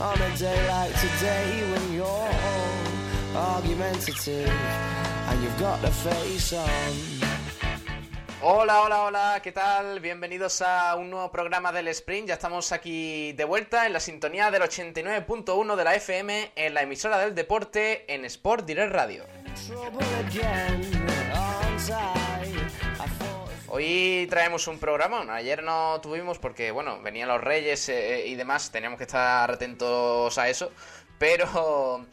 on a day like today when you're all argumentative and you've got the face on. Hola, hola, hola, ¿qué tal? Bienvenidos a un nuevo programa del Sprint. Ya estamos aquí de vuelta en la sintonía del 89.1 de la FM en la emisora del deporte en Sport Direct Radio. Hoy traemos un programa. Ayer no tuvimos porque, bueno, venían los Reyes eh, y demás. Teníamos que estar atentos a eso. Pero,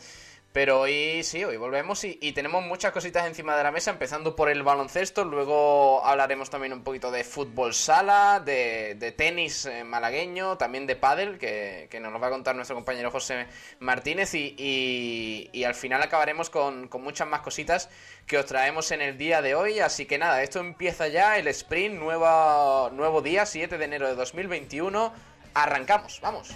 pero hoy sí, hoy volvemos y, tenemos muchas cositas encima de la mesa. Empezando por el baloncesto. Luego hablaremos también un poquito de fútbol sala, de, tenis eh, malagueño, también de pádel, que, nos lo va a contar nuestro compañero José Martínez. Y, al final acabaremos con, con muchas más cositas que os traemos en el día de hoy. Así que nada, esto empieza ya, el sprint, nueva, nuevo día, 7 de enero de 2021. Arrancamos, vamos.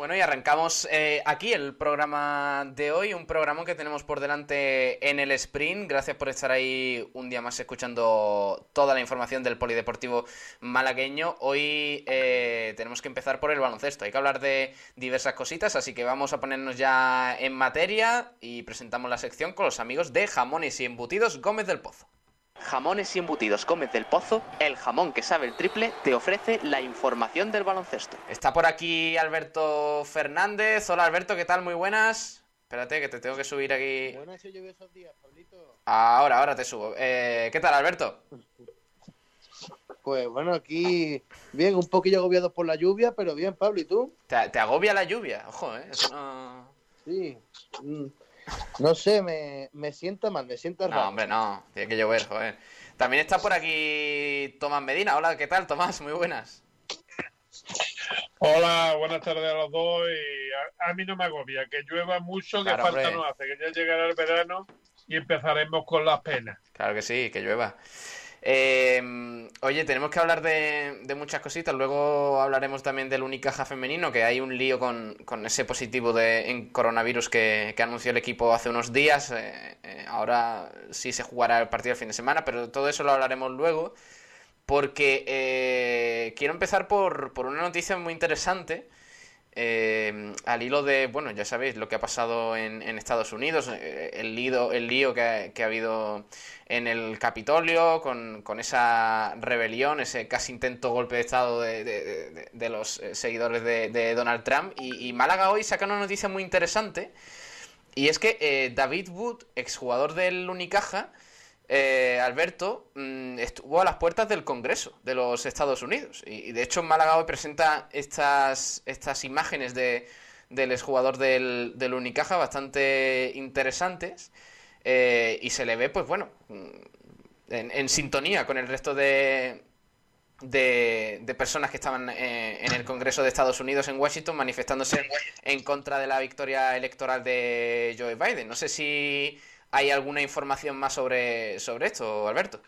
Bueno, y arrancamos eh, aquí el programa de hoy, un programa que tenemos por delante en el sprint. Gracias por estar ahí un día más escuchando toda la información del polideportivo malagueño. Hoy eh, tenemos que empezar por el baloncesto. Hay que hablar de diversas cositas, así que vamos a ponernos ya en materia y presentamos la sección con los amigos de Jamones y Embutidos Gómez del Pozo. Jamones y embutidos Gómez del Pozo, el jamón que sabe el triple, te ofrece la información del baloncesto. Está por aquí Alberto Fernández. Hola Alberto, ¿qué tal? Muy buenas. Espérate, que te tengo que subir aquí. Buenas y lluviosos días, Pablito. Ahora, ahora te subo. Eh, ¿Qué tal, Alberto? Pues bueno, aquí bien, un poquillo agobiado por la lluvia, pero bien, Pablo, ¿y tú? ¿Te, te agobia la lluvia? Ojo, ¿eh? Eso no... Sí. No sé, me, me sienta mal, me sienta raro. No, hombre, no. Tiene que llover, joder. También está por aquí Tomás Medina. Hola, ¿qué tal, Tomás? Muy buenas. Hola, buenas tardes a los dos. Y a, a mí no me agobia que llueva mucho, que Claro, falta hombre. no hace, que ya llegará el verano y empezaremos con las penas. Claro que sí, que llueva. Eh, oye, tenemos que hablar de, de muchas cositas. Luego hablaremos también del Unicaja femenino, que hay un lío con, con ese positivo de, en coronavirus que, anunció el equipo hace unos días. Eh, eh, ahora sí se jugará el partido el fin de semana, pero todo eso lo hablaremos luego. Porque eh, quiero empezar por, por una noticia muy interesante. Eh, al hilo de, bueno, ya sabéis lo que ha pasado en, en Estados Unidos, eh, el, lío, el lío que ha, que ha habido en el Capitolio con, con esa rebelión, ese casi intento golpe de Estado de, de- de- de los eh, seguidores de, Donald Trump. Y, y Málaga hoy saca una noticia muy interesante. Y es que eh, David Wood, exjugador del Unicaja, eh, Alberto, mm, estuvo a las puertas del Congreso de los Estados Unidos. Y, de hecho, Málaga hoy presenta estas, estas imágenes de, del exjugador del, del Unicaja bastante interesantes. eh, y se le ve, pues bueno, mm, en, en sintonía con el resto de, de, de personas que estaban eh, en el Congreso de Estados Unidos en Washington manifestándose en contra de la victoria electoral de Joe Biden. No sé si hay alguna información más sobre, sobre esto, Alberto.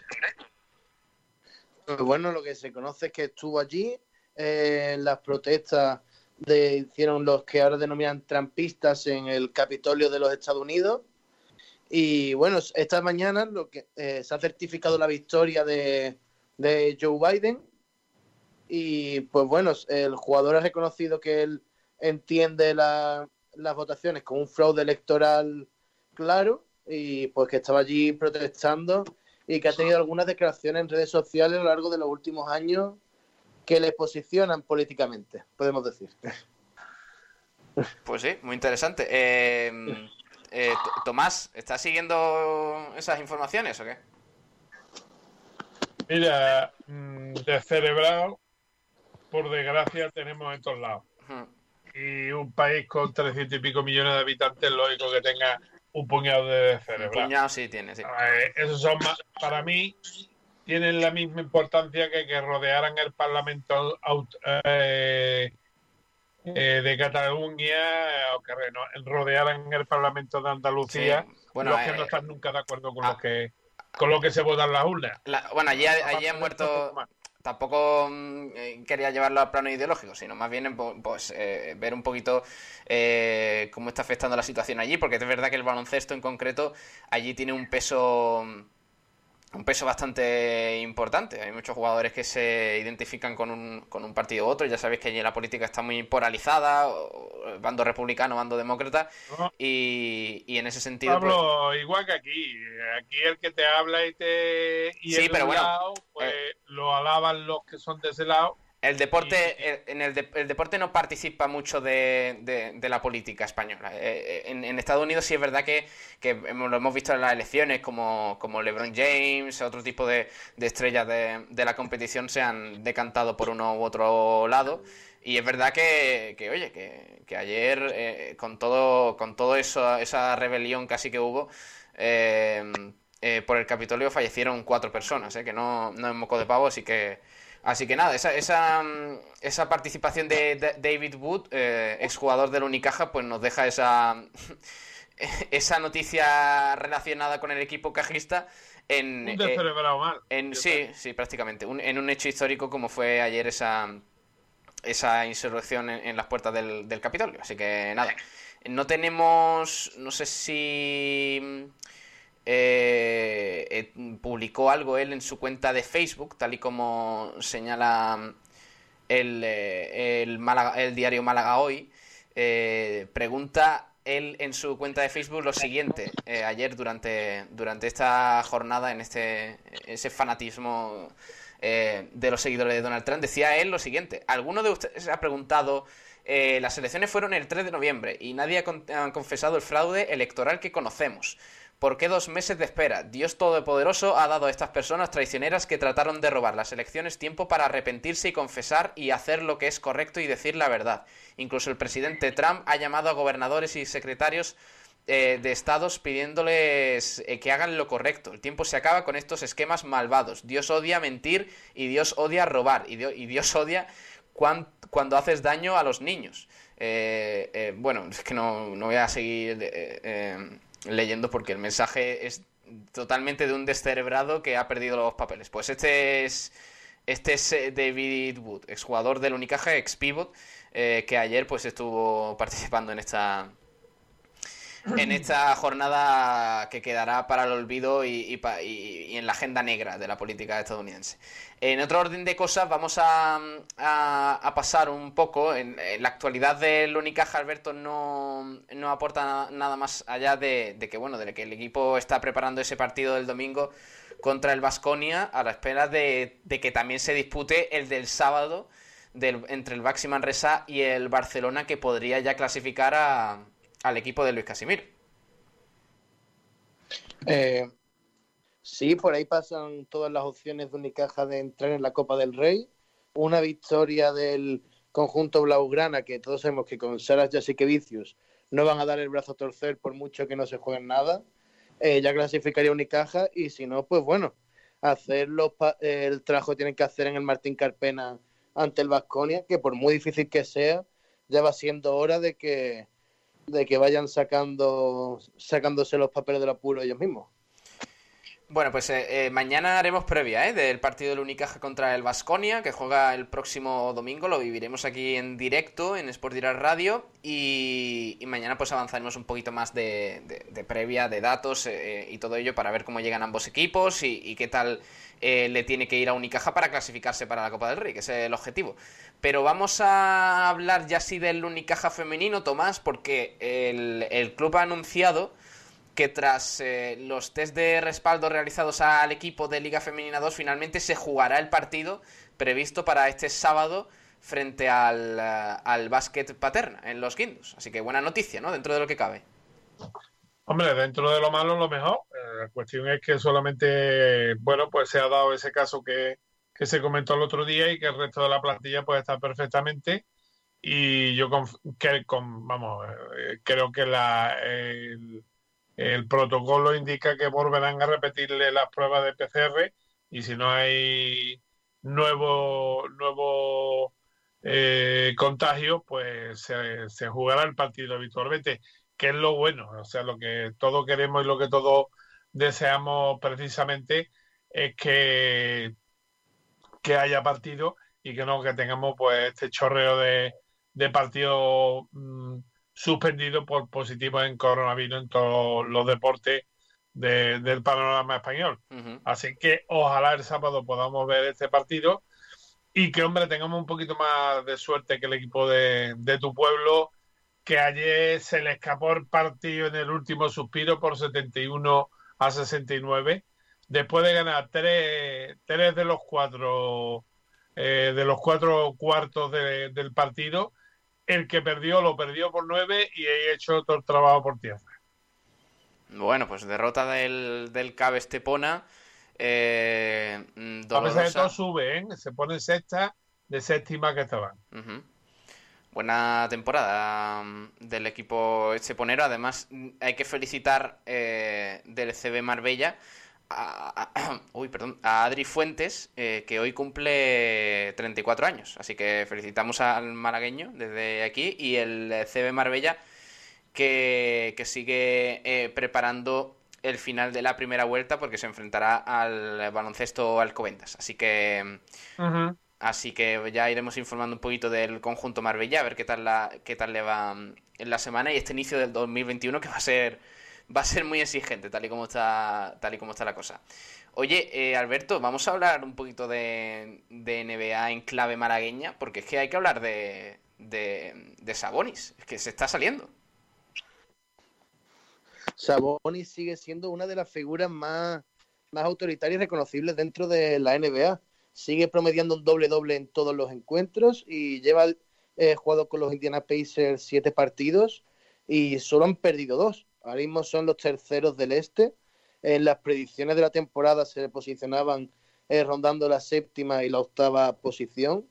Pues bueno, lo que se conoce es que estuvo allí eh, las protestas de hicieron los que ahora denominan trampistas en el Capitolio de los Estados Unidos Y bueno, esta mañana lo que eh, se ha certificado la victoria de, de Joe Biden. Y pues bueno, el jugador ha reconocido que él entiende la- las votaciones como un fraude electoral claro y pues que estaba allí protestando y que ha tenido algunas declaraciones en redes sociales a lo largo de los últimos años que le posicionan políticamente, podemos decir. Pues sí, muy interesante. Eh, eh, Tomás, ¿estás siguiendo esas informaciones o qué? Mira, mm, descerebrado, por desgracia, tenemos en todos lados. Y un país con 300 y pico millones de habitantes, lógico que tenga un puñado de Un descerebrado. puñado sí tiene, sí. Eh, esos son más, para mí, tienen la misma importancia que que rodearan el Parlamento aut- eh, eh, de Cataluña o que reno- rodearan el Parlamento de Andalucía Sí. Bueno, los que eh, no están nunca de acuerdo con ah. lo que con lo que se votan las urnas. La- bueno, allí, allí han muerto. Tampoco mm, eh, quería llevarlo al plano ideológico, sino más bien pues eh, ver un poquito eh, cómo está afectando la situación allí, porque es verdad que el baloncesto en concreto allí tiene un peso un peso bastante importante. Hay muchos jugadores que se identifican con un, con un partido u otro. Ya sabéis que allí la política está muy polarizada, bando republicano, bando demócrata, ¿no? y, y en ese sentido... pues, Pablo, igual que aquí, aquí el que te habla y te y Sí, el pero un bueno, eh, lado, pues lo alaban los que son de ese lado. El deporte, eh, en el, de- el deporte no participa mucho de, de- de la política española. Eh, eh, en, en Estados Unidos sí es verdad que, que hemos- lo hemos visto en las elecciones, como, como LeBron James, otro tipo de, de estrellas de, de la competición se han decantado por uno u otro lado. Y es verdad que, que, oye, que, que ayer, eh, con todo, con todo eso, esa rebelión casi que hubo, eh, eh, por el Capitolio fallecieron cuatro personas, eh, que no, no es moco de pavo, así que Así que nada, esa, esa, mm, esa participación de, de- David Wood, eh, exjugador del Unicaja, pues nos deja esa, esa noticia relacionada con el equipo cajista en, Un eh, descerebrado mal. en sí, sí, prácticamente, un- en un hecho histórico como fue ayer esa, esa insurrección en, en las puertas del, del Capitolio. Así que nada, no tenemos, no sé si eh, eh, publicó algo él en su cuenta de Facebook, tal y como señala el, eh, el, diario Málaga Hoy. Eh, pregunta él en su cuenta de Facebook lo siguiente, ayer durante, durante esta jornada, en este ese fanatismo de los seguidores de Donald Trump, decía él lo siguiente, ¿alguno de ustedes ha preguntado, eh, las elecciones fueron el 3 de noviembre y nadie ha confesado el fraude electoral que conocemos? ¿Por qué dos meses de espera? Dios Todopoderoso ha dado a estas personas traicioneras que trataron de robar las elecciones tiempo para arrepentirse y confesar y hacer lo que es correcto y decir la verdad. Incluso el presidente Trump ha llamado a gobernadores y secretarios eh, de estados pidiéndoles eh, que hagan lo correcto. El tiempo se acaba con estos esquemas malvados. Dios odia mentir y Dios odia robar y, Dio- y Dios odia cuan- cuando haces daño a los niños. Eh, eh, bueno, es que no, no voy a seguir leyendo porque el mensaje es totalmente de un descerebrado que ha perdido los papeles. Pues este es este es eh, David Wood, exjugador del Unicaja, ex pivot, eh, que ayer pues estuvo participando en esta en esta jornada que quedará para el olvido y, y pa- y- y en la agenda negra de la política estadounidense. En otro orden de cosas, vamos a, a- a pasar un poco. En, en la actualidad del Unicaja, Alberto no, no aporta na- nada más allá de, de que bueno, de que el equipo está preparando ese partido del domingo contra el Vasconia a la espera de, de que también se dispute el del sábado del- entre el Baxi Manresa y el Barcelona, que podría ya clasificar a- al equipo de Luis Casimiro. Eh, sí, por ahí pasan todas las opciones de Unicaja de entrar en la Copa del Rey. Una victoria del conjunto Blaugrana, que todos sabemos que con Saras Jasikevicius no van a dar el brazo a torcer por mucho que no se jueguen nada. Eh, ya clasificaría Unicaja y si no, pues bueno, hacer los pa- el trabajo que tienen que hacer en el Martín Carpena ante el Vasconia, que por muy difícil que sea, ya va siendo hora de que de que vayan sacando sacándose los papeles del apuro ellos mismos. Bueno, pues eh, eh, mañana haremos previa ¿eh? del partido del Unicaja contra el Vasconia, que juega el próximo domingo. Lo viviremos aquí en directo en Sport Direct Radio. Y, mañana pues avanzaremos un poquito más de, previa, de datos y todo ello para ver cómo llegan ambos equipos y, qué tal le tiene que ir a Unicaja para clasificarse para la Copa del Rey, que es el objetivo. Pero vamos a hablar ya sí del Unicaja femenino, Tomás, porque el, el club ha anunciado que tras eh, los test de respaldo realizados al equipo de Liga Femenina 2, finalmente se jugará el partido previsto para este sábado frente al, eh, al básquet paterna en los Guindos. Así que buena noticia, ¿no? Dentro de lo que cabe. Hombre, dentro de lo malo, lo mejor. Eh, la cuestión es que solamente, bueno, pues se ha dado ese caso que, que se comentó el otro día y que el resto de la plantilla puede estar perfectamente. Y yo que, con, vamos, creo que la, protocolo indica que volverán a repetirle las pruebas de PCR y si no hay nuevo, nuevo eh, contagio, pues se, jugará el partido habitualmente, que es lo bueno, o sea, lo que todos queremos y lo que todos deseamos precisamente es que, que haya partido y que no que tengamos pues este chorreo de, de partidos mm, suspendido por positivo en coronavirus en todos los deportes del panorama español. Así que ojalá el sábado podamos ver este partido y que, hombre, tengamos un poquito más de suerte que el equipo de, tu pueblo, que ayer se le escapó el partido en el último suspiro por 71 a 69, después de ganar tres, tres de los cuatro eh, de los cuatro cuartos del partido el que perdió lo perdió por nueve y he hecho todo el trabajo por tierra. Bueno, pues derrota del, del Cabe Estepona. Eh, A pesar de todo sube, ¿eh? se pone sexta de séptima que estaban. Buena temporada mm, del equipo esteponero. Además, hay que felicitar eh, del CB Marbella a, uy, perdón, a Adri Fuentes, eh, que hoy cumple 34 años. Así que felicitamos al malagueño desde aquí y el CB Marbella que, sigue eh, preparando el final de la primera vuelta porque se enfrentará al baloncesto Alcobendas. Así que... Así que ya iremos informando un poquito del conjunto Marbella, a ver qué tal, la, qué tal le va en la semana y este inicio del 2021 que va a ser va a ser muy exigente, tal y como está, tal y como está la cosa. Oye, eh, Alberto, vamos a hablar un poquito de, NBA en clave malagueña, porque es que hay que hablar de, de, Sabonis, es que se está saliendo. Sabonis sigue siendo una de las figuras más, más autoritarias y reconocibles dentro de la NBA. Sigue promediando un doble-doble en todos los encuentros y lleva eh, jugado con los Indiana Pacers siete partidos y solo han perdido dos. Ahora mismo son los terceros del este. En las predicciones de la temporada se posicionaban eh, rondando la séptima y la octava posición.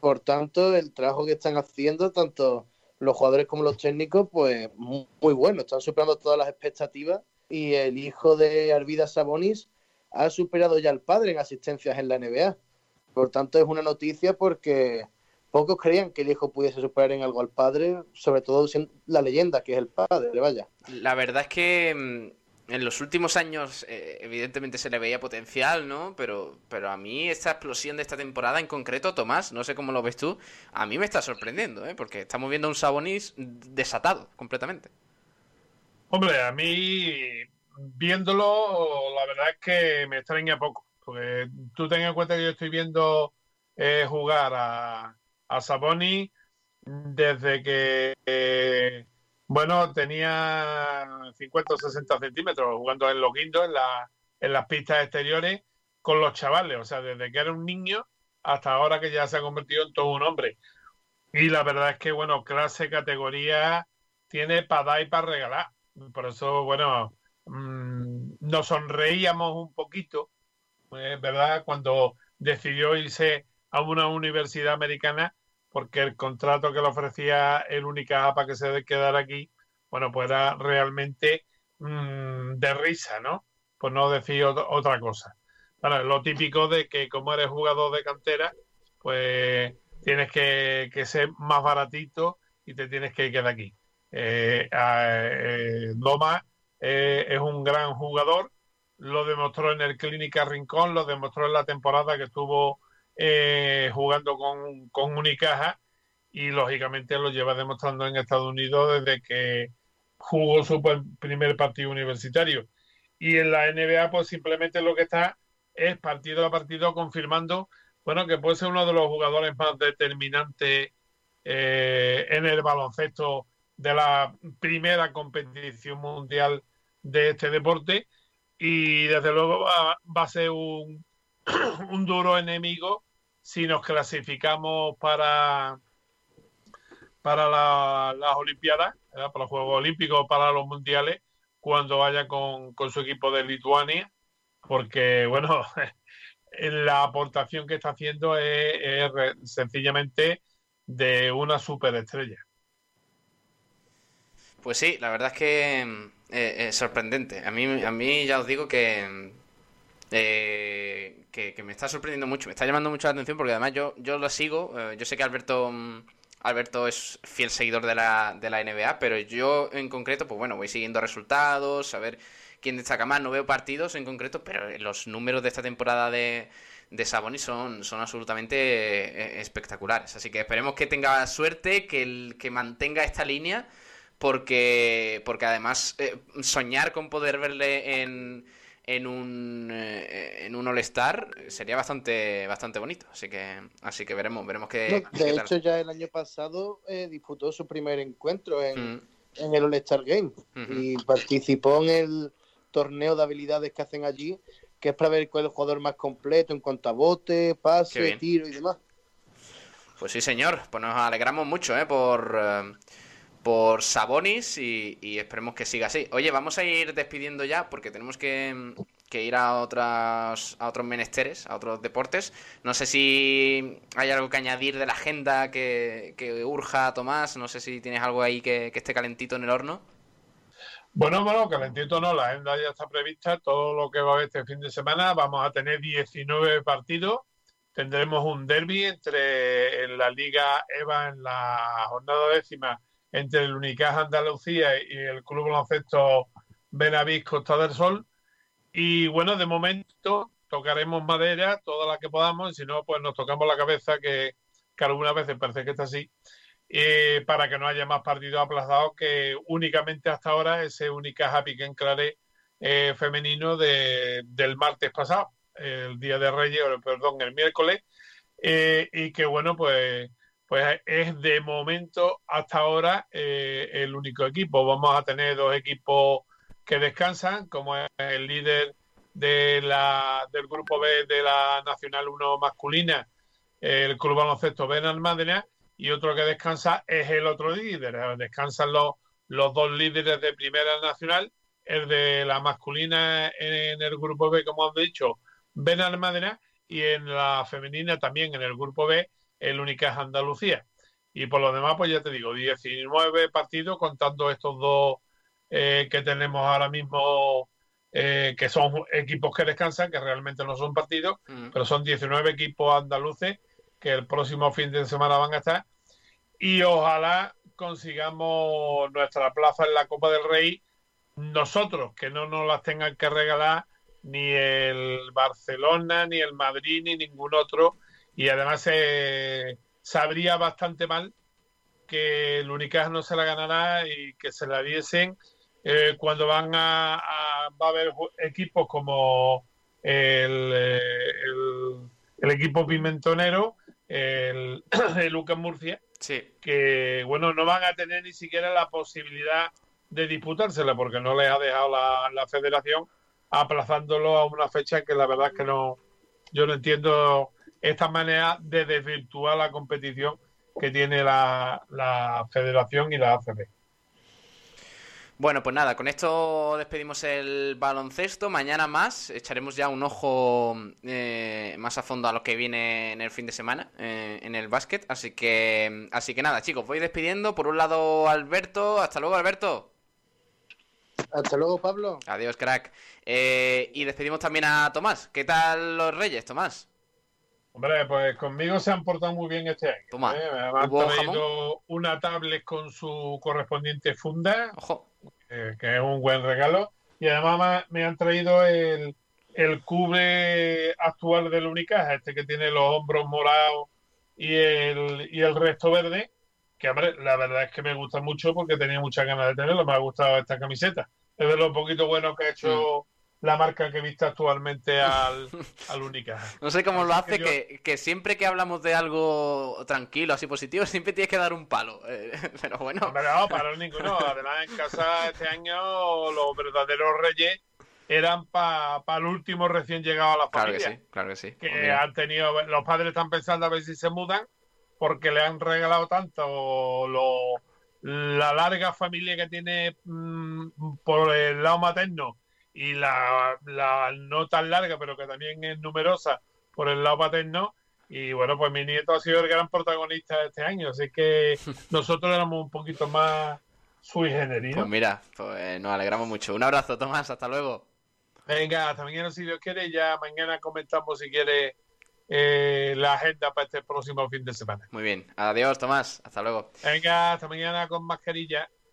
Por tanto, el trabajo que están haciendo, tanto los jugadores como los técnicos, pues muy, bueno. Están superando todas las expectativas. Y el hijo de Arvida Sabonis ha superado ya al padre en asistencias en la NBA. Por tanto, es una noticia porque pocos creían que el hijo pudiese superar en algo al padre, sobre todo siendo la leyenda que es el padre, vaya. La verdad es que mm, en los últimos años eh, evidentemente se le veía potencial, ¿no? Pero, pero a mí esta explosión de esta temporada en concreto, Tomás, no sé cómo lo ves tú, a mí me está sorprendiendo, ¿eh? Porque estamos viendo un Sabonis desatado completamente. Hombre, a mí viéndolo, la verdad es que me extraña poco. Porque tú ten en cuenta que yo estoy viendo eh, jugar a, a Saboni desde que, eh, bueno, tenía 50 o 60 centímetros jugando en los guindos, en, la, en las pistas exteriores, con los chavales, o sea, desde que era un niño hasta ahora que ya se ha convertido en todo un hombre. Y la verdad es que, bueno, clase, categoría, tiene para dar y para regalar. Por eso, bueno, mm, nos sonreíamos un poquito, ¿verdad? Cuando decidió irse a una universidad americana porque el contrato que le ofrecía el única para que se quedara aquí, bueno, pues era realmente mm, de risa, ¿no? Pues no decir otra cosa. Bueno, lo típico de que como eres jugador de cantera, pues tienes que, ser más baratito y te tienes que quedar aquí. Eh, eh, Loma eh, es un gran jugador lo demostró en el Clínica Rincón, lo demostró en la temporada que estuvo eh, jugando con, con Unicaja y lógicamente lo lleva demostrando en Estados Unidos desde que jugó su primer partido universitario. Y en la NBA pues simplemente lo que está es partido a partido confirmando bueno que puede ser uno de los jugadores más determinantes eh, en el baloncesto de la primera competición mundial de este deporte y desde luego va, a ser un, un, duro enemigo si nos clasificamos para para las Olimpiadas, para los Juegos Olímpicos, para los Mundiales, cuando vaya con, con su equipo de Lituania, porque bueno, la aportación que está haciendo es, sencillamente de una superestrella. Pues sí, la verdad es que eh, sorprendente. A mí, a mí ya os digo que, eh, que, me está sorprendiendo mucho, me está llamando mucho la atención porque además yo, yo lo sigo. Eh, yo sé que Alberto, Alberto es fiel seguidor de la, de la NBA, pero yo en concreto, pues bueno, voy siguiendo resultados, a ver quién destaca más. No veo partidos en concreto, pero los números de esta temporada de, de Sabonis son, son absolutamente espectaculares. Así que esperemos que tenga suerte, que, el, que mantenga esta línea porque, porque además eh, soñar con poder verle en, en un, eh, en un All-Star sería bastante, bastante bonito. Así que, así que veremos, veremos qué. de hecho, ya el año pasado eh, disputó su primer encuentro en, mm. en el All-Star Game y participó en el torneo de habilidades que hacen allí, que es para ver cuál es el jugador más completo en cuanto a bote, pase, tiro y demás. Pues sí, señor. Pues nos alegramos mucho ¿eh? por, por Sabonis y, esperemos que siga así. Oye, vamos a ir despidiendo ya porque tenemos que, ir a, otras, a otros menesteres, a otros deportes. No sé si hay algo que añadir de la agenda que, urja Tomás. No sé si tienes algo ahí que, esté calentito en el horno. Bueno, bueno, calentito no, la agenda ya está prevista, todo lo que va a haber este fin de semana, vamos a tener 19 partidos, tendremos un derby entre en la Liga EVA en la jornada décima entre el Unicaja Andalucía y el Club Baloncesto Benavís Costa del Sol. Y bueno, de momento tocaremos madera, toda la que podamos, y si no, pues nos tocamos la cabeza, que, que algunas veces parece que está así, eh, para que no haya más partidos aplazados que únicamente hasta ahora ese Unicaja Piquen Clare eh, femenino de, del martes pasado, el día de Reyes, perdón, el miércoles, eh, y que bueno, pues pues es de momento hasta ahora eh, el único equipo. Vamos a tener dos equipos que descansan, como es el líder de la, del grupo B de la Nacional 1 masculina, el Club Baloncesto Ben Almádena, y otro que descansa es el otro líder. Descansan los, los dos líderes de Primera Nacional, el de la masculina en el grupo B, como han dicho, Ben Almádena, y en la femenina también en el grupo B, el única es Andalucía. Y por lo demás, pues ya te digo, 19 partidos contando estos dos eh, que tenemos ahora mismo, eh, que son equipos que descansan, que realmente no son partidos, mm. pero son 19 equipos andaluces que el próximo fin de semana van a estar. Y ojalá consigamos nuestra plaza en la Copa del Rey nosotros, que no nos las tengan que regalar ni el Barcelona, ni el Madrid, ni ningún otro, y además se sabría bastante mal que el Unicaja no se la ganará y que se la diesen eh, cuando van a, va a haber equipos como el, eh, el, equipo pimentonero el, el Lucas Murcia que bueno no van a tener ni siquiera la posibilidad de disputársela porque no les ha dejado la, la federación aplazándolo a una fecha que la verdad es que no yo no entiendo esta manera de desvirtuar la competición que tiene la, federación y la ACB. Bueno, pues nada, con esto despedimos el baloncesto. Mañana más echaremos ya un ojo eh, más a fondo a lo que viene en el fin de semana eh, en el básquet. Así que, así que nada, chicos, voy despidiendo. Por un lado, Alberto. Hasta luego, Alberto. Hasta luego, Pablo. Adiós, crack. Eh, y despedimos también a Tomás. ¿Qué tal los Reyes, Tomás? Hombre, pues conmigo se han portado muy bien este año. Toma. ¿eh? Me han traído una tablet con su correspondiente funda, que es un buen regalo. y además me han traído el, el cubre actual del Unicaja, este que tiene los hombros morados y el, y el resto verde, que hombre, la verdad es que me gusta mucho porque tenía muchas ganas de tenerlo, me ha gustado esta camiseta. Es de lo poquito bueno que ha hecho la marca que viste actualmente al, al Unicaja. No sé cómo lo hace, que que, que siempre que hablamos de algo tranquilo, así positivo, siempre tienes que dar un palo. Eh, pero bueno, Pero no, para ninguno. Además, en casa este año los verdaderos reyes eran para el último recién llegado a la claro que familia. sí, claro que sí. que han tenido, los padres están pensando a ver si se mudan porque le han regalado tanto lo- la larga familia que tiene mm, por el lado materno y la, la no tan larga pero que también es numerosa por el lado paterno y bueno pues mi nieto ha sido el gran protagonista de este año así que nosotros éramos un poquito más sui generis pues mira, pues nos alegramos mucho. Un abrazo, Tomás, hasta luego. Venga, hasta mañana si Dios quiere. Ya mañana comentamos si quiere eh, la agenda para este próximo fin de semana. Muy bien, adiós, Tomás, hasta luego. Venga, hasta mañana con mascarilla.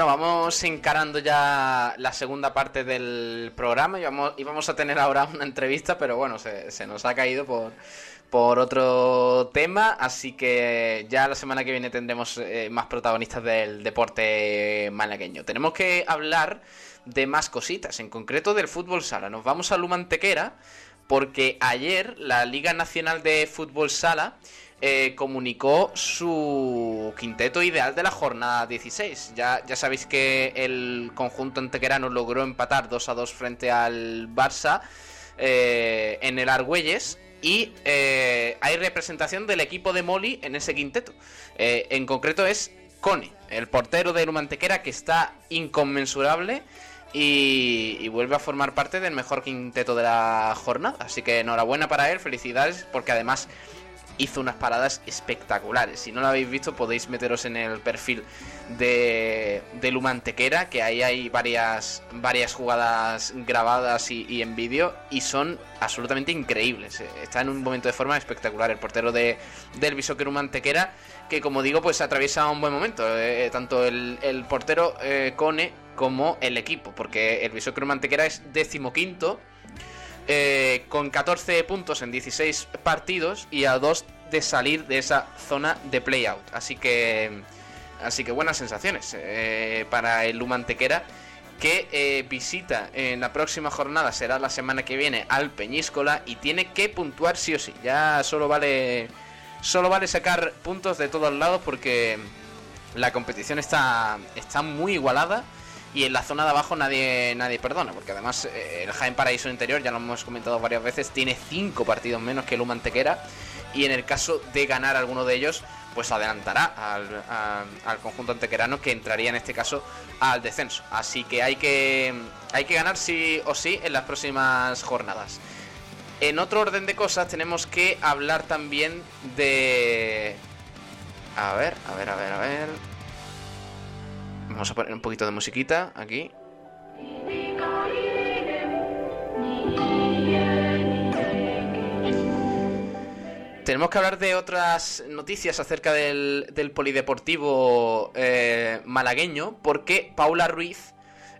Bueno, vamos encarando ya la segunda parte del programa. Íbamos, íbamos a tener ahora una entrevista, pero bueno, se, se nos ha caído por, por otro tema. Así que ya la semana que viene tendremos eh, más protagonistas del deporte malagueño. Tenemos que hablar de más cositas, en concreto del fútbol sala. Nos vamos a Lumantequera porque ayer la Liga Nacional de Fútbol Sala eh, comunicó su quinteto ideal de la jornada 16. Ya, ya sabéis que el conjunto antequerano logró empatar 2 a 2 frente al Barça eh, en el Argüelles. Y eh, hay representación del equipo de Moli en ese quinteto. Eh, en concreto es Cone, el portero de Lumantequera que está inconmensurable y, y vuelve a formar parte del mejor quinteto de la jornada. Así que enhorabuena para él, felicidades, porque además hizo unas paradas espectaculares. Si no lo habéis visto, podéis meteros en el perfil de, de Lumantequera, que ahí hay varias, varias jugadas grabadas y, en vídeo, y son absolutamente increíbles. Eh, Está en un momento de forma espectacular el portero de, del Bishoker que como digo, pues atraviesa un buen momento. eh, tanto el, el portero eh, Cone como el equipo, porque el Bishoker es decimoquinto eh, con 14 puntos en 16 partidos y a 2 de salir de esa zona de playout. Así que, así que buenas sensaciones eh, para el Lumantequera que eh, visita en la próxima jornada, será la semana que viene, al Peñíscola y tiene que puntuar sí o sí. Ya solo vale, solo vale sacar puntos de todos lados porque la competición está, está muy igualada y en la zona de abajo nadie nadie perdona, porque además eh, el Jaén Paraíso Interior, ya lo hemos comentado varias veces, tiene 5 partidos menos que el Humantequera y en el caso de ganar alguno de ellos, pues adelantará al, al conjunto antequerano que entraría en este caso al descenso. Así que hay que, hay que ganar sí o sí en las próximas jornadas. En otro orden de cosas tenemos que hablar también de... A ver, a ver, a ver, a ver. Vamos a poner un poquito de musiquita aquí. Tenemos que hablar de otras noticias acerca del, polideportivo eh, malagueño, porque Paula Ruiz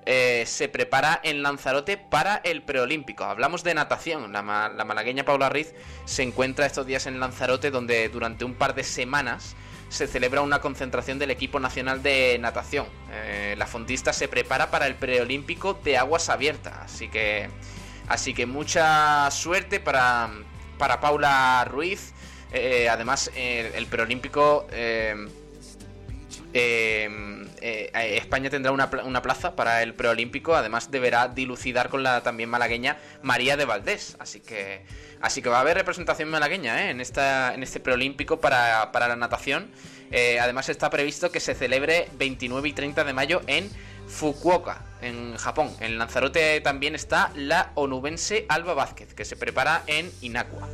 eh, se prepara en Lanzarote para el preolímpico. Hablamos de natación. La malagueña Paula Ruiz se encuentra estos días en Lanzarote, donde durante un par de semanas se celebra una concentración del equipo nacional de natación. Eh, la fondista se prepara para el preolímpico de aguas abiertas, así que, así que mucha suerte para, para Paula Ruiz. Eh, además, el preolímpico eh, eh, eh, España tendrá una, una plaza para el preolímpico. Además, deberá dilucidar con la también malagueña María de Valdés. Así que, así que va a haber representación malagueña ¿eh? en, esta, en este preolímpico para, para la natación. Además, está previsto que se celebre 29 y 30 de mayo en Fukuoka, en Japón. En Lanzarote también está la onubense Alba Vázquez, que se prepara en Inacua.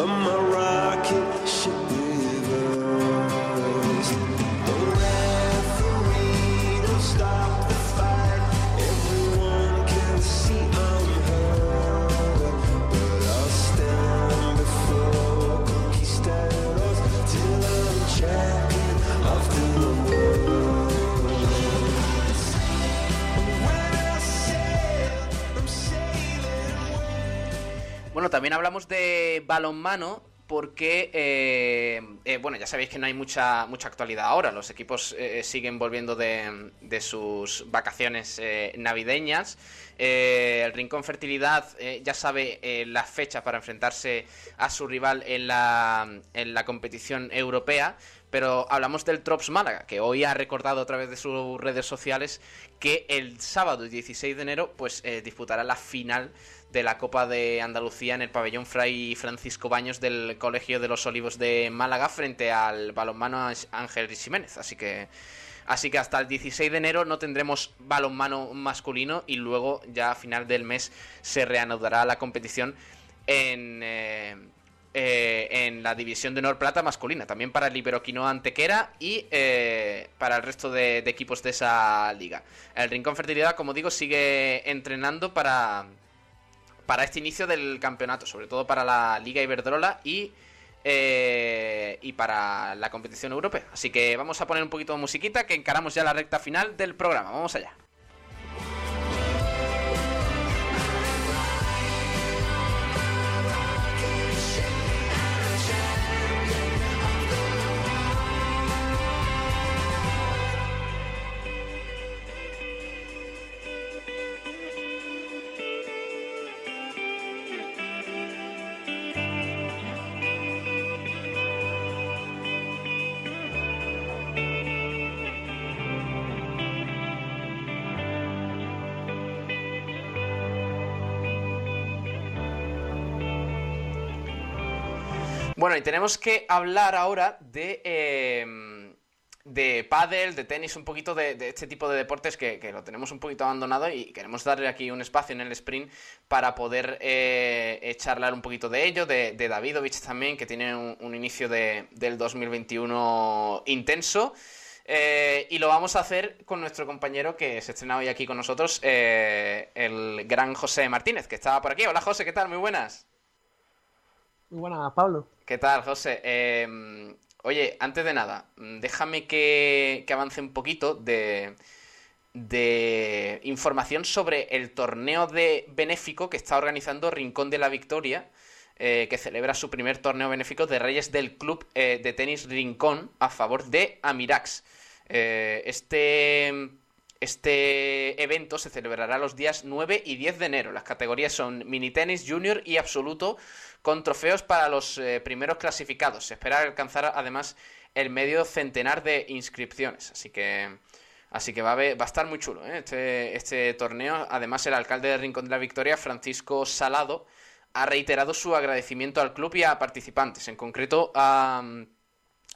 But my rocket hablamos de balonmano porque, eh, eh, bueno, ya sabéis que no hay mucha, mucha actualidad ahora. Los equipos eh, siguen volviendo de, de sus vacaciones navideñas. El Rincón Fertilidad ya sabe la fecha para enfrentarse a su rival en la, en la competición europea. Pero hablamos del Trops Málaga, que hoy ha recordado a través de sus redes sociales que el sábado 16 de enero pues disputará la final de la Copa de Andalucía en el pabellón Fray Francisco Baños del Colegio de los Olivos de Málaga frente al balonmano Ángel Jiménez. Así que Así que hasta el 16 de enero no tendremos balonmano masculino y luego ya a final del mes se reanudará la competición en, eh, eh, en la división de honor plata masculina, también para el Iberoquinoa Antequera y eh, para el resto de, de equipos de esa liga. El Rincón Fertilidad, como digo, sigue entrenando para, para este inicio del campeonato, sobre todo para la Liga Iberdrola y, eh, y para la competición europea. Así que vamos a poner un poquito de musiquita que encaramos ya la recta final del programa. Vamos allá. Tenemos que hablar ahora de, eh, de pádel, de tenis, un poquito de, este tipo de deportes que, lo tenemos un poquito abandonado y queremos darle aquí un espacio en el sprint para poder eh, charlar un poquito de ello, de, de Davidovich también, que tiene un, un inicio de, del 2021 intenso. Eh, y lo vamos a hacer con nuestro compañero que se estrena hoy aquí con nosotros, eh, el gran José Martínez, que estaba por aquí. Hola José, ¿qué tal? Muy buenas. Muy buena, Pablo. ¿Qué tal, José? Eh, oye, antes de nada, mm, déjame que, que avance un poquito de, de información sobre el torneo de benéfico que está organizando Rincón de la Victoria, eh, que celebra su primer torneo benéfico de Reyes del Club eh, de Tenis Rincón a favor de Amirax. Eh, este, este evento se celebrará los días 9 y 10 de enero. Las categorías son mini tenis, junior y absoluto, con trofeos para los eh, primeros clasificados. Se espera alcanzar además el medio centenar de inscripciones. Así que, Así que va a, ver- va a estar muy chulo ¿eh? este, este torneo. Además, el alcalde de Rincón de la Victoria, Francisco Salado, ha reiterado su agradecimiento al club y a participantes. En concreto, ha,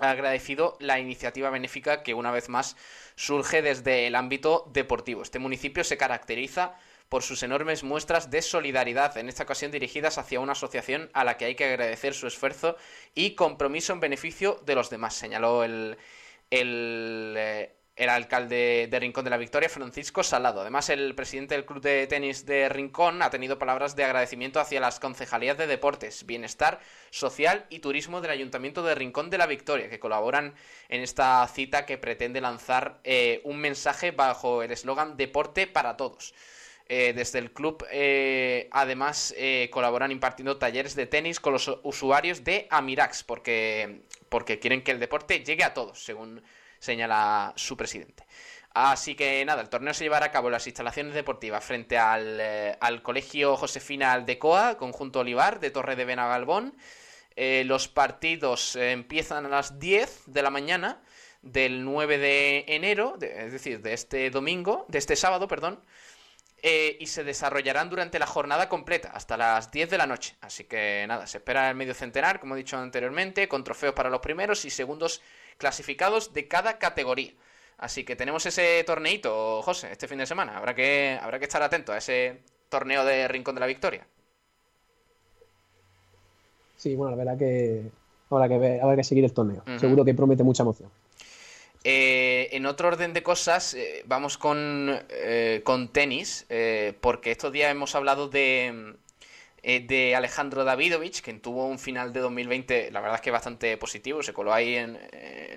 ha agradecido la iniciativa benéfica que una vez más surge desde el ámbito deportivo. Este municipio se caracteriza por sus enormes muestras de solidaridad, en esta ocasión dirigidas hacia una asociación a la que hay que agradecer su esfuerzo y compromiso en beneficio de los demás, señaló el, el, eh, el alcalde de Rincón de la Victoria, Francisco Salado. Además, el presidente del Club de Tenis de Rincón ha tenido palabras de agradecimiento hacia las concejalías de deportes, bienestar social y turismo del Ayuntamiento de Rincón de la Victoria, que colaboran en esta cita que pretende lanzar eh, un mensaje bajo el eslogan Deporte para todos. Eh, desde el club, eh, además, colaboran impartiendo talleres de tenis con los usuarios de Amirax, porque, porque quieren que el deporte llegue a todos, según señala su presidente. Así que nada, el torneo se llevará a cabo en las instalaciones deportivas frente al, eh, al Colegio Josefina Aldecoa, conjunto Olivar, de Torre de Benagalbón. Eh, los partidos eh, empiezan a las 10 de la mañana del 9 de enero, es decir, de este domingo, de este sábado, perdón, eh, y se desarrollarán durante la jornada completa, hasta las 10 de la noche. Así que nada, se espera el medio centenar, como he dicho anteriormente, con trofeos para los primeros y segundos clasificados de cada categoría. Así que tenemos ese torneito, José, este fin de semana. Habrá que, habrá que estar atento a ese torneo de Rincón de la Victoria. Sí, bueno, la verdad que habrá que ver, habrá que seguir el torneo. Seguro que promete mucha emoción. Eh, en otro orden de cosas, eh, vamos con, eh, con tenis, eh, porque estos días hemos hablado de, de Alejandro Davidovich, que tuvo un final de 2020, la verdad es que bastante positivo, se coló ahí en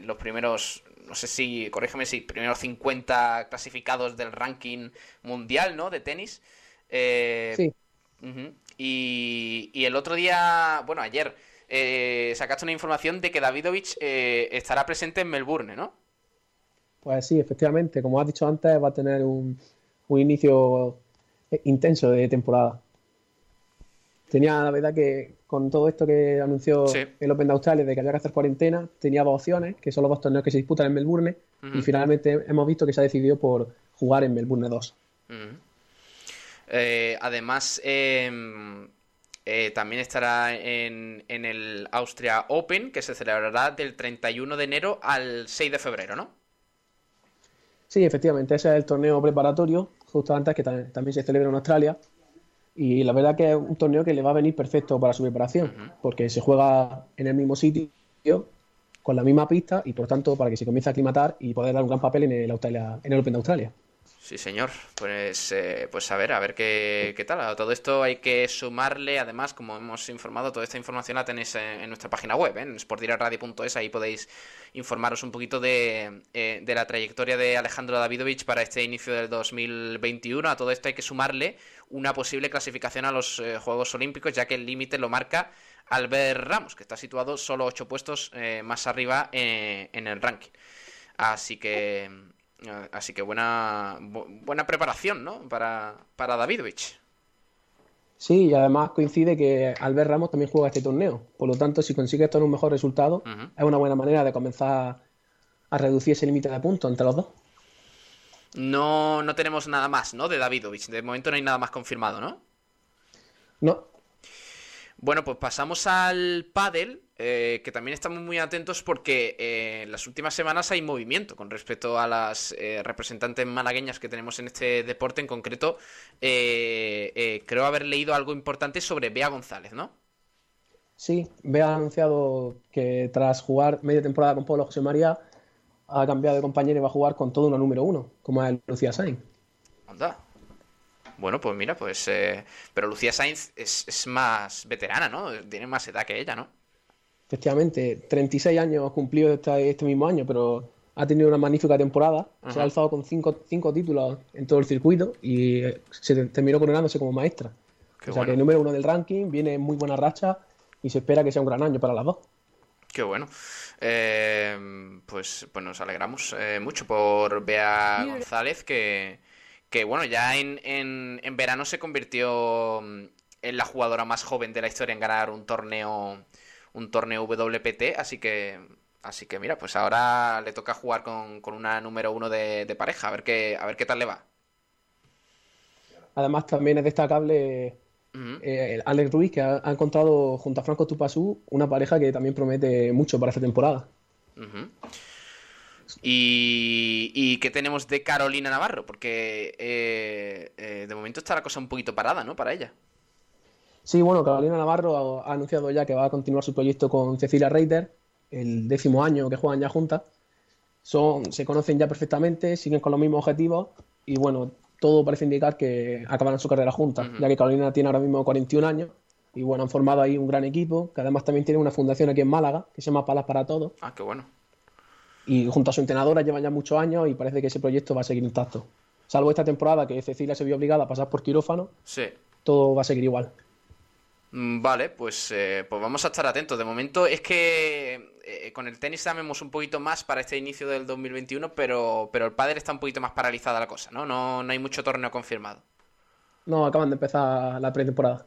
los primeros, no sé si, corrígeme si, primeros 50 clasificados del ranking mundial, ¿no? De tenis. Eh, Sí. Y, y el otro día, bueno, ayer, eh, sacaste una información de que Davidovich eh, estará presente en Melbourne, ¿no? Pues sí, efectivamente, como has dicho antes, va a tener un, un inicio eh, intenso de temporada. Tenía la verdad que con todo esto que anunció Sí. el Open de Australia de que había que hacer cuarentena, tenía dos opciones, que son los dos torneos que se disputan en Melbourne, y finalmente hemos visto que se ha decidido por jugar en Melbourne 2. Ujú. Eh, además, em, eh, también estará en, en el Austria Open, que se celebrará del 31 de enero al 6 de febrero, ¿no? Sí, efectivamente, ese es el torneo preparatorio, justo antes que ta- también se celebra en Australia. Y la verdad que es un torneo que le va a venir perfecto para su preparación, porque se juega en el mismo sitio, con la misma pista, y por tanto para que se comience a aclimatar y poder dar un gran papel en el, Australia, en el Open de Australia. Sí, señor. Pues, eh, pues a ver, a ver qué, qué tal. A todo esto hay que sumarle, además, como hemos informado, toda esta información la tenéis en, nuestra página web, ¿eh? en sportdiraradio.es. Ahí podéis informaros un poquito de, eh, de la trayectoria de Alejandro Davidovich para este inicio del 2021. A todo esto hay que sumarle una posible clasificación a los eh, Juegos Olímpicos, ya que el límite lo marca Albert Ramos, que está situado solo ocho puestos más arriba en el ranking. Así que, así que buena, bu- buena preparación, ¿no? Para, para Davidovich. Sí, y además coincide que Albert Ramos también juega este torneo. Por lo tanto, si consigue esto en un mejor resultado, es una buena manera de comenzar a reducir ese límite de puntos entre los dos. No, no tenemos nada más, ¿no? De Davidovich. De momento no hay nada más confirmado, ¿no? No, Bueno, pues pasamos al pádel, eh, que también estamos muy atentos porque eh, en las últimas semanas hay movimiento con respecto a las eh, representantes malagueñas que tenemos en este deporte. En concreto, eh, creo haber leído algo importante sobre Bea González, ¿no? Sí, Bea ha anunciado que tras jugar media temporada con Pablo José María, ha cambiado de compañero y va a jugar con todo una número uno, como es Lucía Sainz. Anda. Bueno, pues mira, pues... pero Lucía Sainz es, es más veterana, ¿no? Tiene más edad que ella, ¿no? Efectivamente, 36 años cumplido este, este mismo año, pero ha tenido una magnífica temporada. Se ha alzado con cinco, cinco títulos en todo el circuito y eh, se te- terminó coronándose como maestra. Qué o sea bueno. que número uno del ranking, viene en muy buena racha y se espera que sea un gran año para las dos. Qué bueno. Eh, pues, pues nos alegramos eh, mucho por Bea González, que, que bueno, ya en, en, en verano se convirtió mm, en la jugadora más joven de la historia en ganar un torneo, un torneo WPT, así que Así que mira, pues ahora le toca jugar con, con una número uno de, de pareja, a ver qué, a ver qué tal le va. Además, también es destacable eh, Alex Ruiz, que ha, ha encontrado junto a Franco Tupasú una pareja que también promete mucho para esta temporada. Y qué tenemos de Carolina Navarro? Porque eh, eh, de momento está la cosa un poquito parada, ¿no? Para ella. Sí, bueno, Carolina Navarro ha, ha anunciado ya que va a continuar su proyecto con Cecilia Reiter, el décimo año que juegan ya juntas. Son, se conocen ya perfectamente, siguen con los mismos objetivos y bueno, todo parece indicar que acabarán su carrera juntas, ya que Carolina tiene ahora mismo 41 años y bueno, han formado ahí un gran equipo, que además también tiene una fundación aquí en Málaga, que se llama Palas para Todos, Ah, qué bueno. y junto a su entrenadora llevan ya muchos años y parece que ese proyecto va a seguir intacto. Salvo esta temporada que Cecilia se vio obligada a pasar por quirófano, Sí. todo va a seguir igual. Mm, Vale, pues, eh, pues vamos a estar atentos. De momento es que eh, con el tenis sabemos un poquito más para este inicio del 2021, pero, pero el pádel está un poquito más paralizada la cosa, ¿no? No, no hay mucho torneo confirmado. No, acaban de empezar la pretemporada.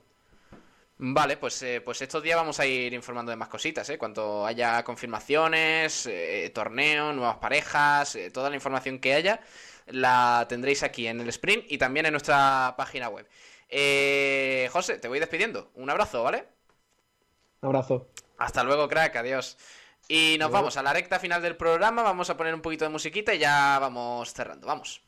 Vale, pues, eh, pues estos días vamos a ir informando de más cositas, ¿eh? Cuanto haya confirmaciones, eh, torneo, nuevas parejas, eh, toda la información que haya, la tendréis aquí en el sprint y también en nuestra página web. Eh, José, te voy despidiendo. Un abrazo, ¿vale? Un abrazo. Hasta luego, crack, adiós. Y nos vamos a la recta final del programa, vamos a poner un poquito de musiquita y ya vamos cerrando, vamos.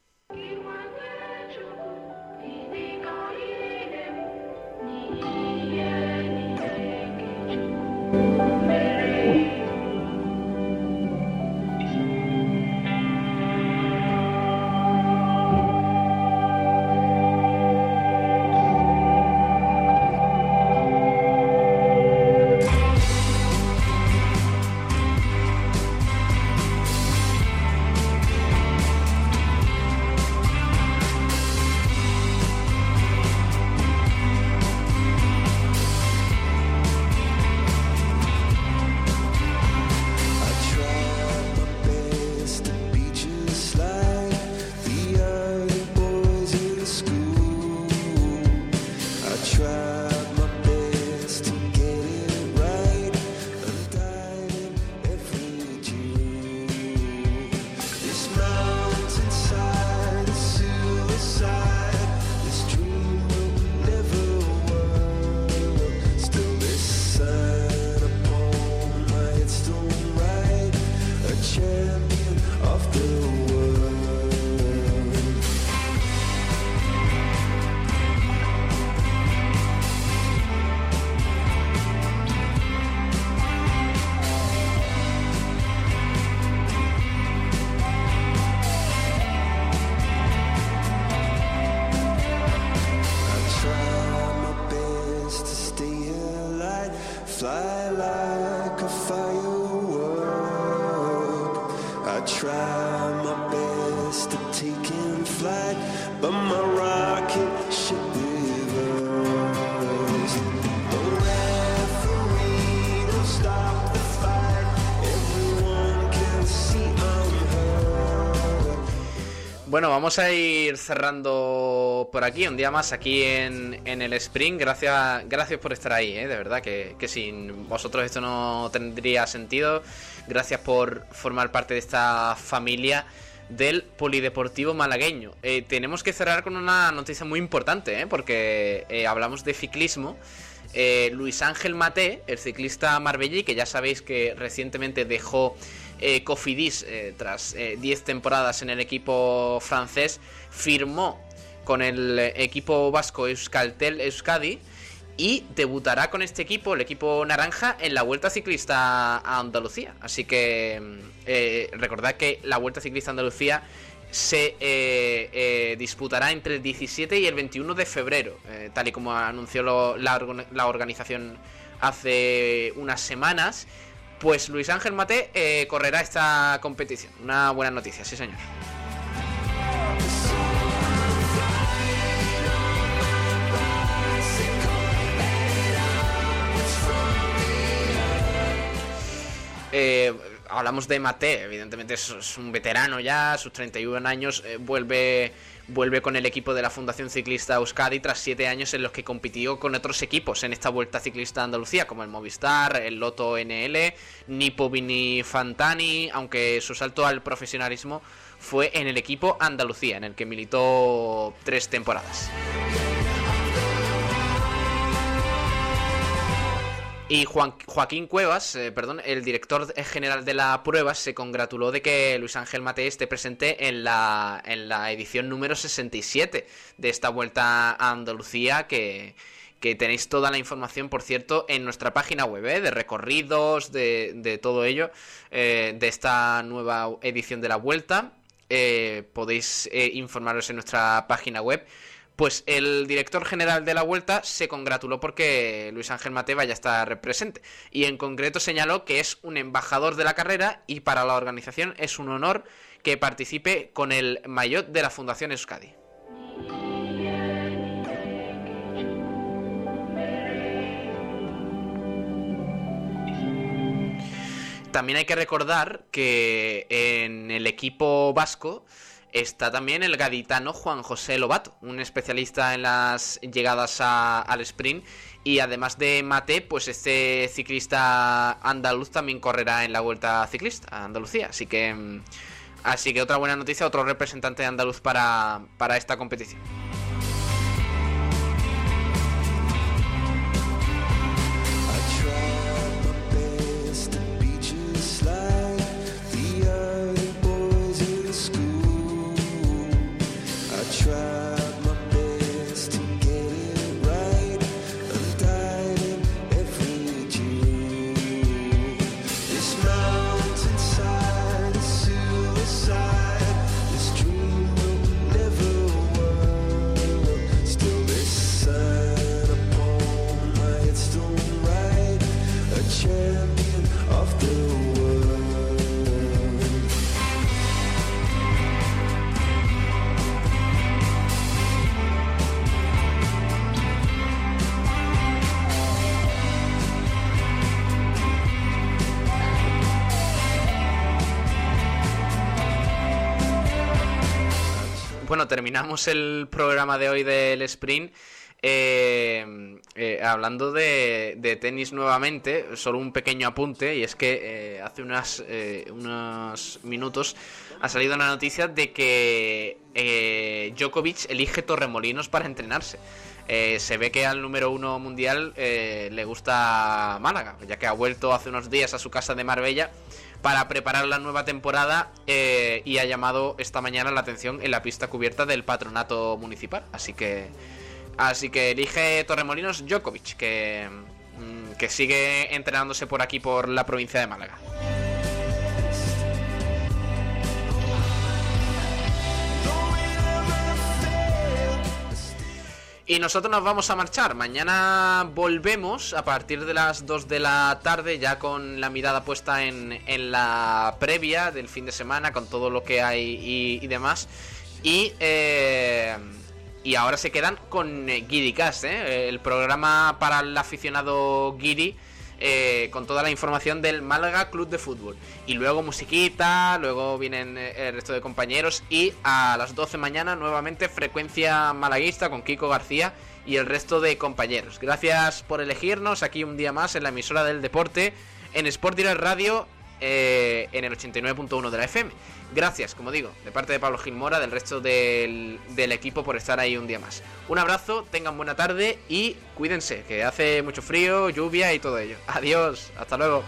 Vamos a ir cerrando por aquí, un día más aquí en, en el Spring. Gracias, gracias por estar ahí, ¿eh? de verdad, que, sin vosotros esto no tendría sentido. Gracias por formar parte de esta familia del Polideportivo Malagueño. Eh, tenemos que cerrar con una noticia muy importante, ¿eh? porque eh, hablamos de ciclismo. Eh, Luis Ángel Maté, el ciclista marbellí, que ya sabéis que recientemente dejó eh, Cofidis eh, tras eh, 10 temporadas en el equipo francés, firmó con el eh, equipo vasco Euskaltel Euskadi y debutará con este equipo, el equipo naranja, en la Vuelta Ciclista a Andalucía. Así que mm, eh, recordad que la Vuelta Ciclista a Andalucía se eh, eh, disputará entre el 17 y el 21 de febrero, eh, tal y como anunció la organización hace unas semanas. Pues Luis Ángel Mate eh, correrá esta competición. Una buena noticia, sí señor. Eh, hablamos de Mate, evidentemente es, un veterano ya, sus 31 años eh, vuelve, vuelve con el equipo de la Fundación Ciclista Euskadi tras 7 años en los que compitió con otros equipos en esta Vuelta Ciclista de Andalucía, como el Movistar, el Loto NL, Nipo Vini Fantani, aunque su salto al profesionalismo fue en el equipo Andalucía, en el que militó tres temporadas. Y Juan, Joaquín Cuevas, eh, perdón, el director general de la prueba, se congratuló de que Luis Ángel Mate esté presente en la, en la edición número 67 de esta vuelta a Andalucía, que, que tenéis toda la información, por cierto, en nuestra página web, ¿eh? de recorridos, de, de todo ello, eh, de esta nueva edición de la vuelta. Eh, podéis informaros en nuestra página web. Pues el director general de la vuelta se congratuló porque Luis Ángel Mate vaya a estar presente. Y en concreto señaló que es un embajador de la carrera y para la organización es un honor que participe con el maillot de la Fundación Euskadi. También hay que recordar que en el equipo vasco está también el gaditano Juan José Lobato, un especialista en las llegadas al sprint. Y además de Mate, pues este ciclista andaluz también correrá en la vuelta ciclista a Andalucía. Así que, mm, así que otra buena noticia, otro representante andaluz para, para esta competición. Bueno, terminamos el programa de hoy del sprint. eh, eh, hablando de, de tenis nuevamente, solo un pequeño apunte, y es que eh, hace unas, eh, unos minutos ha salido una noticia de que Djokovic elige Torremolinos para entrenarse. Se ve que al número uno mundial le gusta Málaga, ya que ha vuelto hace unos días a su casa de Marbella para preparar la nueva temporada eh, y ha llamado esta mañana la atención en la pista cubierta del patronato municipal. Así que, así que elige Torremolinos Djokovic, que, mm, que sigue entrenándose por aquí, por la provincia de Málaga. Y nosotros nos vamos a marchar. Mañana volvemos a partir de las 2 de la tarde, ya con la mirada puesta en, en la previa del fin de semana, con todo lo que hay y, y demás. Y, eh, y ahora se quedan con eh, Guiricast, ¿eh? el programa para el aficionado Guiri. Eh, con toda la información del Málaga Club de Fútbol. Y luego musiquita, luego vienen eh, el resto de compañeros y a las 12 mañana nuevamente frecuencia malaguista con Kiko García y el resto de compañeros. Gracias por elegirnos aquí un día más en la emisora del deporte en Sport Direct Radio eh, en el 89.1 de la FM. Gracias, como digo, de parte de Pablo Gilmora, del resto del, del equipo por estar ahí un día más. Un abrazo, tengan buena tarde y cuídense, que hace mucho frío, lluvia y todo ello. Adiós, hasta luego.